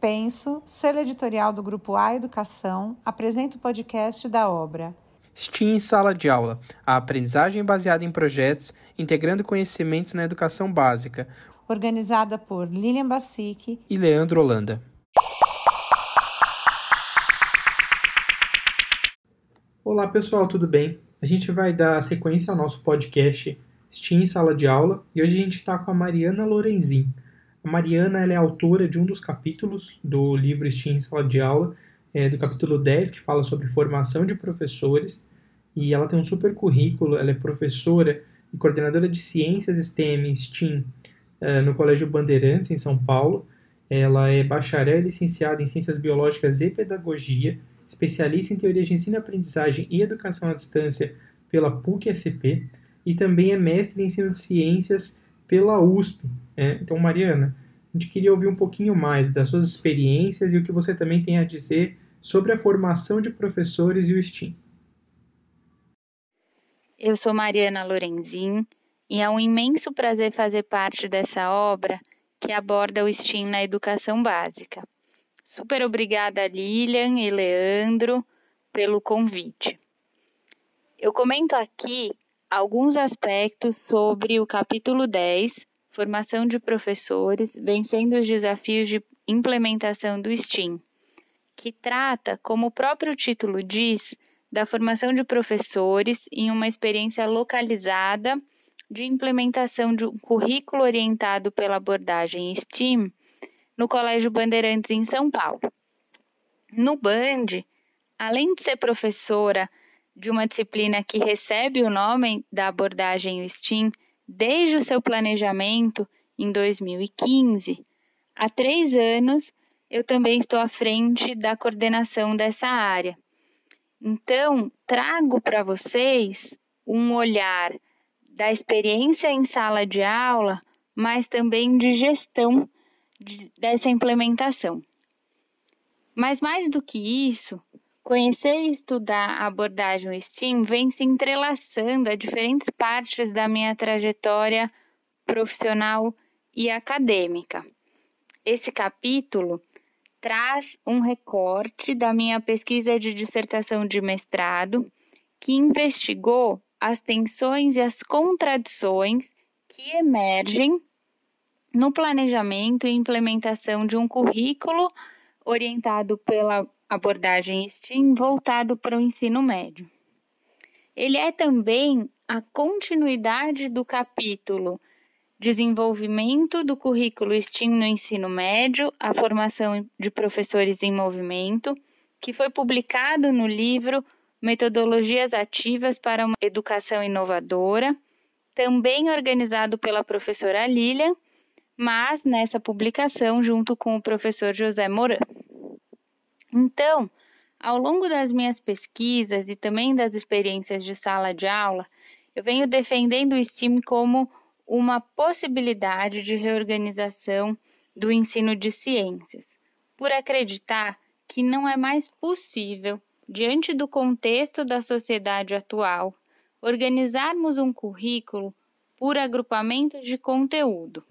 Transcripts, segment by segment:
Penso, selo editorial do Grupo A Educação, apresenta o podcast da obra STEAM em Sala de Aula, a aprendizagem baseada em projetos, integrando conhecimentos na educação básica. Organizada por Lilian Bassic e Leandro Holanda. Olá pessoal, tudo bem? A gente vai dar sequência ao nosso podcast STEAM em Sala de Aula e hoje a gente está com a Mariana Lorenzin. A Mariana é autora de um dos capítulos do livro STEAM em Sala de Aula, é, do capítulo 10, que fala sobre formação de professores, e ela tem um super currículo, ela é professora e coordenadora de Ciências STEM STEAM uh, no Colégio Bandeirantes, em São Paulo. Ela é bacharel e licenciada em Ciências Biológicas e Pedagogia, especialista em Teoria de Ensino, Aprendizagem e Educação à Distância pela PUC-SP e também é mestre em Ensino de Ciências pela USP. Né? Então, Mariana, a gente queria ouvir um pouquinho mais das suas experiências e o que você também tem a dizer sobre a formação de professores e o STEAM. Eu sou Mariana Lorenzin e é um imenso prazer fazer parte dessa obra que aborda o STEAM na educação básica. Super obrigada, Lilian e Leandro, pelo convite. Eu comento aqui alguns aspectos sobre o capítulo 10, Formação de Professores, Vencendo os Desafios de Implementação do STEAM, que trata, como o próprio título diz, da formação de professores em uma experiência localizada de implementação de um currículo orientado pela abordagem STEAM no Colégio Bandeirantes em São Paulo. No BAND, além de ser professora de uma disciplina que recebe o nome da abordagem STEAM desde o seu planejamento em 2015, há três anos eu também estou à frente da coordenação dessa área então, trago para vocês um olhar da experiência em sala de aula, mas também de gestão de, dessa implementação. Mas mais do que isso, conhecer e estudar a abordagem STEAM vem se entrelaçando a diferentes partes da minha trajetória profissional e acadêmica. Esse capítulo traz um recorte da minha pesquisa de dissertação de mestrado, que investigou as tensões e as contradições que emergem no planejamento e implementação de um currículo orientado pela abordagem STEAM voltado para o ensino médio. Ele é também a continuidade do capítulo desenvolvimento do currículo STEAM no ensino médio, a formação de professores em movimento, que foi publicado no livro Metodologias Ativas para uma Educação Inovadora, também organizado pela professora Lilian, mas nessa publicação junto com o professor José Moran. Então, ao longo das minhas pesquisas e também das experiências de sala de aula, eu venho defendendo o STEAM como uma possibilidade de reorganização do ensino de ciências, por acreditar que não é mais possível, diante do contexto da sociedade atual, organizarmos um currículo por agrupamento de conteúdo.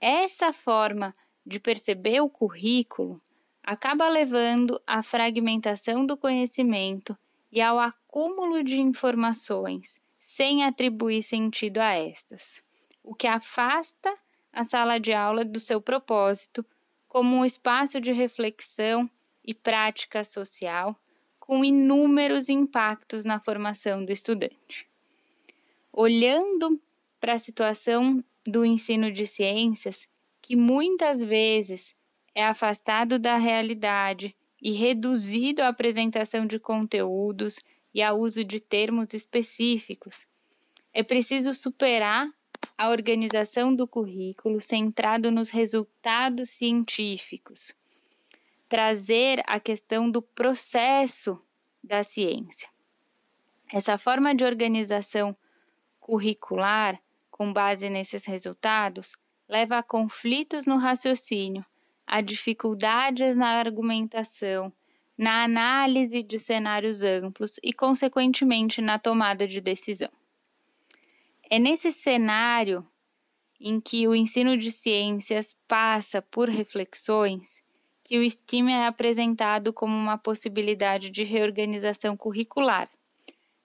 Essa forma de perceber o currículo acaba levando à fragmentação do conhecimento e ao acúmulo de informações sem atribuir sentido a estas, o que afasta a sala de aula do seu propósito como um espaço de reflexão e prática social com inúmeros impactos na formação do estudante. Olhando para a situação do ensino de ciências, que muitas vezes é afastado da realidade e reduzido à apresentação de conteúdos e ao uso de termos específicos. É preciso superar a organização do currículo centrado nos resultados científicos, trazer a questão do processo da ciência. Essa forma de organização curricular, com base nesses resultados, leva a conflitos no raciocínio, a dificuldades na argumentação na análise de cenários amplos e, consequentemente, na tomada de decisão. É nesse cenário em que o ensino de ciências passa por reflexões que o STEAM é apresentado como uma possibilidade de reorganização curricular,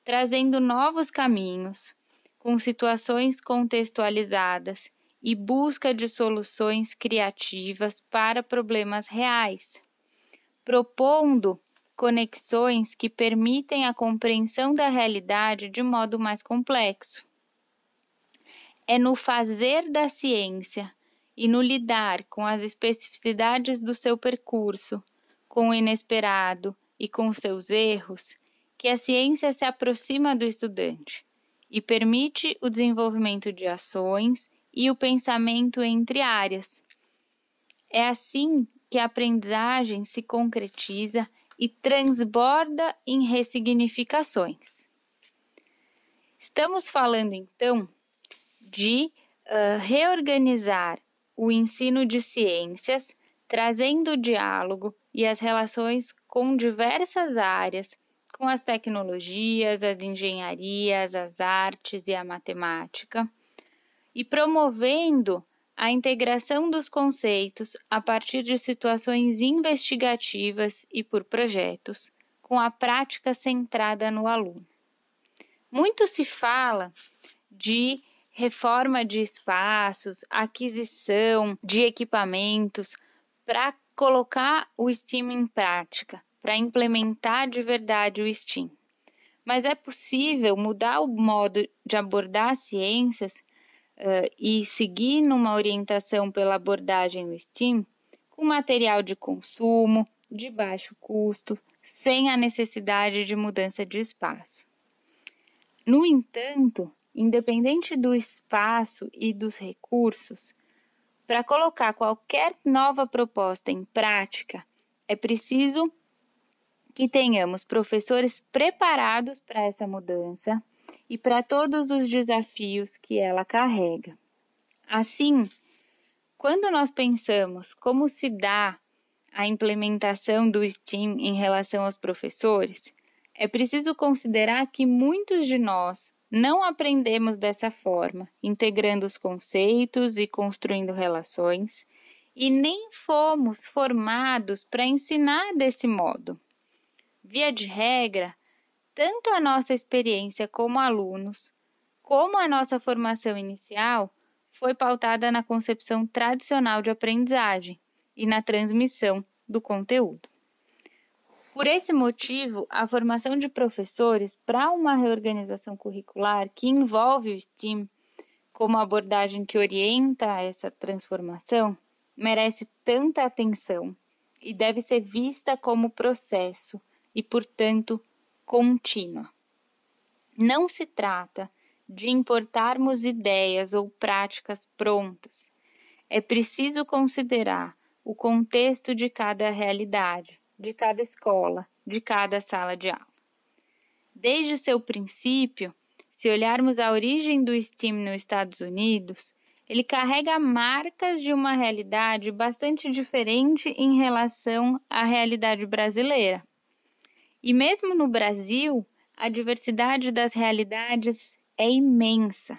trazendo novos caminhos, com situações contextualizadas e busca de soluções criativas para problemas reais, propondo conexões que permitem a compreensão da realidade de modo mais complexo. É no fazer da ciência e no lidar com as especificidades do seu percurso, com o inesperado e com seus erros, que a ciência se aproxima do estudante e permite o desenvolvimento de ações e o pensamento entre áreas. É assim que a aprendizagem se concretiza e transborda em ressignificações. Estamos falando então de uh, reorganizar o ensino de ciências, trazendo o diálogo e as relações com diversas áreas, com as tecnologias, as engenharias, as artes e a matemática, e promovendo a integração dos conceitos a partir de situações investigativas e por projetos, com a prática centrada no aluno. Muito se fala de reforma de espaços, aquisição de equipamentos para colocar o STEAM em prática, para implementar de verdade o STEAM. Mas é possível mudar o modo de abordar as ciências uh, e seguir numa orientação pela abordagem do STEAM com material de consumo, de baixo custo, sem a necessidade de mudança de espaço. No entanto, independente do espaço e dos recursos, para colocar qualquer nova proposta em prática, é preciso que tenhamos professores preparados para essa mudança e para todos os desafios que ela carrega. Assim, quando nós pensamos como se dá a implementação do STEAM em relação aos professores, é preciso considerar que muitos de nós não aprendemos dessa forma, integrando os conceitos e construindo relações, e nem fomos formados para ensinar desse modo. Via de regra, tanto a nossa experiência como alunos, como a nossa formação inicial, foi pautada na concepção tradicional de aprendizagem e na transmissão do conteúdo. Por esse motivo, a formação de professores para uma reorganização curricular que envolve o STEAM como abordagem que orienta essa transformação merece tanta atenção e deve ser vista como processo e, portanto, contínua. Não se trata de importarmos ideias ou práticas prontas. É preciso considerar o contexto de cada realidade, de cada escola, de cada sala de aula. Desde seu princípio, se olharmos a origem do STEAM nos Estados Unidos, ele carrega marcas de uma realidade bastante diferente em relação à realidade brasileira. E mesmo no Brasil, a diversidade das realidades é imensa.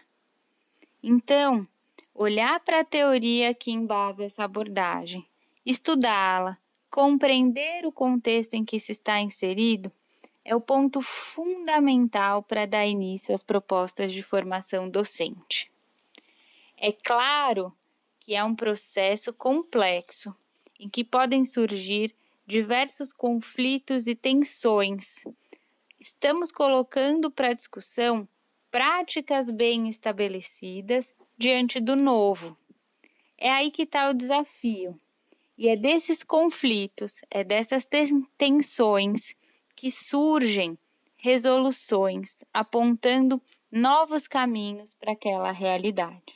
Então, olhar para a teoria que embasa essa abordagem, estudá-la, compreender o contexto em que se está inserido, é o ponto fundamental para dar início às propostas de formação docente. É claro que é um processo complexo em que podem surgir diversos conflitos e tensões. Estamos colocando para discussão práticas bem estabelecidas diante do novo. É aí que está o desafio. E é desses conflitos, é dessas tensões que surgem resoluções apontando novos caminhos para aquela realidade.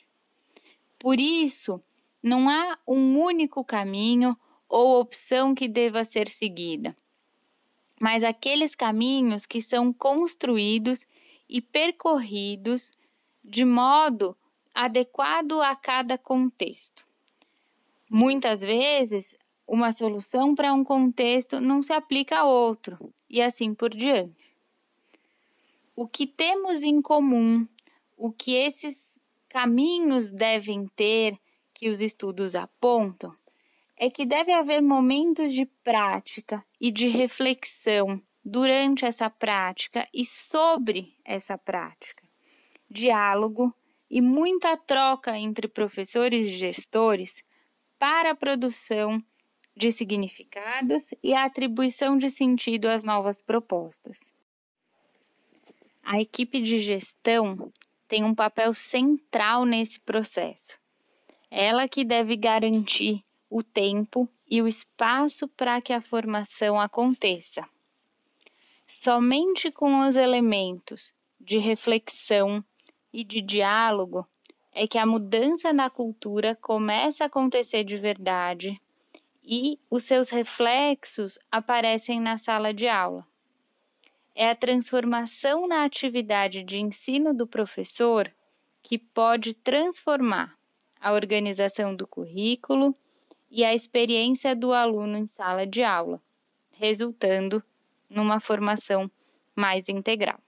Por isso, não há um único caminho ou opção que deva ser seguida, mas aqueles caminhos que são construídos e percorridos de modo adequado a cada contexto. Muitas vezes, uma solução para um contexto não se aplica a outro, e assim por diante. O que temos em comum, o que esses caminhos devem ter, que os estudos apontam, é que deve haver momentos de prática e de reflexão durante essa prática e sobre essa prática, diálogo e muita troca entre professores e gestores para a produção de significados e a atribuição de sentido às novas propostas. A equipe de gestão tem um papel central nesse processo. Ela que deve garantir o tempo e o espaço para que a formação aconteça. Somente com os elementos de reflexão e de diálogo é que a mudança na cultura começa a acontecer de verdade e os seus reflexos aparecem na sala de aula. É a transformação na atividade de ensino do professor que pode transformar a organização do currículo e a experiência do aluno em sala de aula, resultando numa formação mais integral.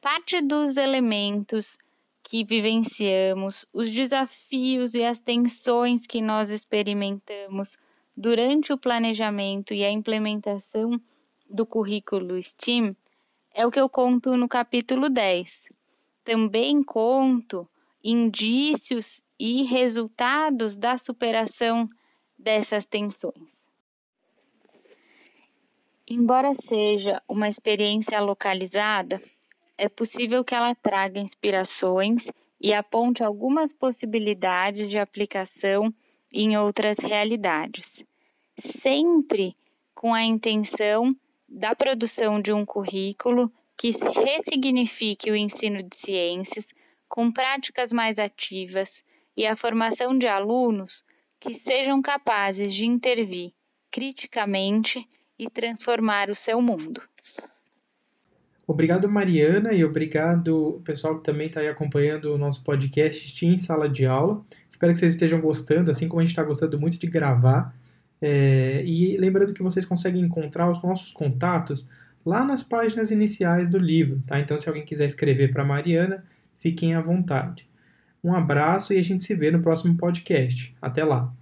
Parte dos elementos que vivenciamos, os desafios e as tensões que nós experimentamos durante o planejamento e a implementação do currículo STEAM é o que eu conto no capítulo 10. Também conto indícios e resultados da superação dessas tensões. Embora seja uma experiência localizada, é possível que ela traga inspirações e aponte algumas possibilidades de aplicação em outras realidades, sempre com a intenção da produção de um currículo que ressignifique o ensino de ciências com práticas mais ativas e a formação de alunos que sejam capazes de intervir criticamente e transformar o seu mundo. Obrigado, Mariana, e obrigado pessoal que também está aí acompanhando o nosso podcast em Sala de Aula. Espero que vocês estejam gostando, assim como a gente está gostando muito de gravar. É, e lembrando que vocês conseguem encontrar os nossos contatos lá nas páginas iniciais do livro, tá? Então, se alguém quiser escrever para Mariana, fiquem à vontade. Um abraço e a gente se vê no próximo podcast. Até lá!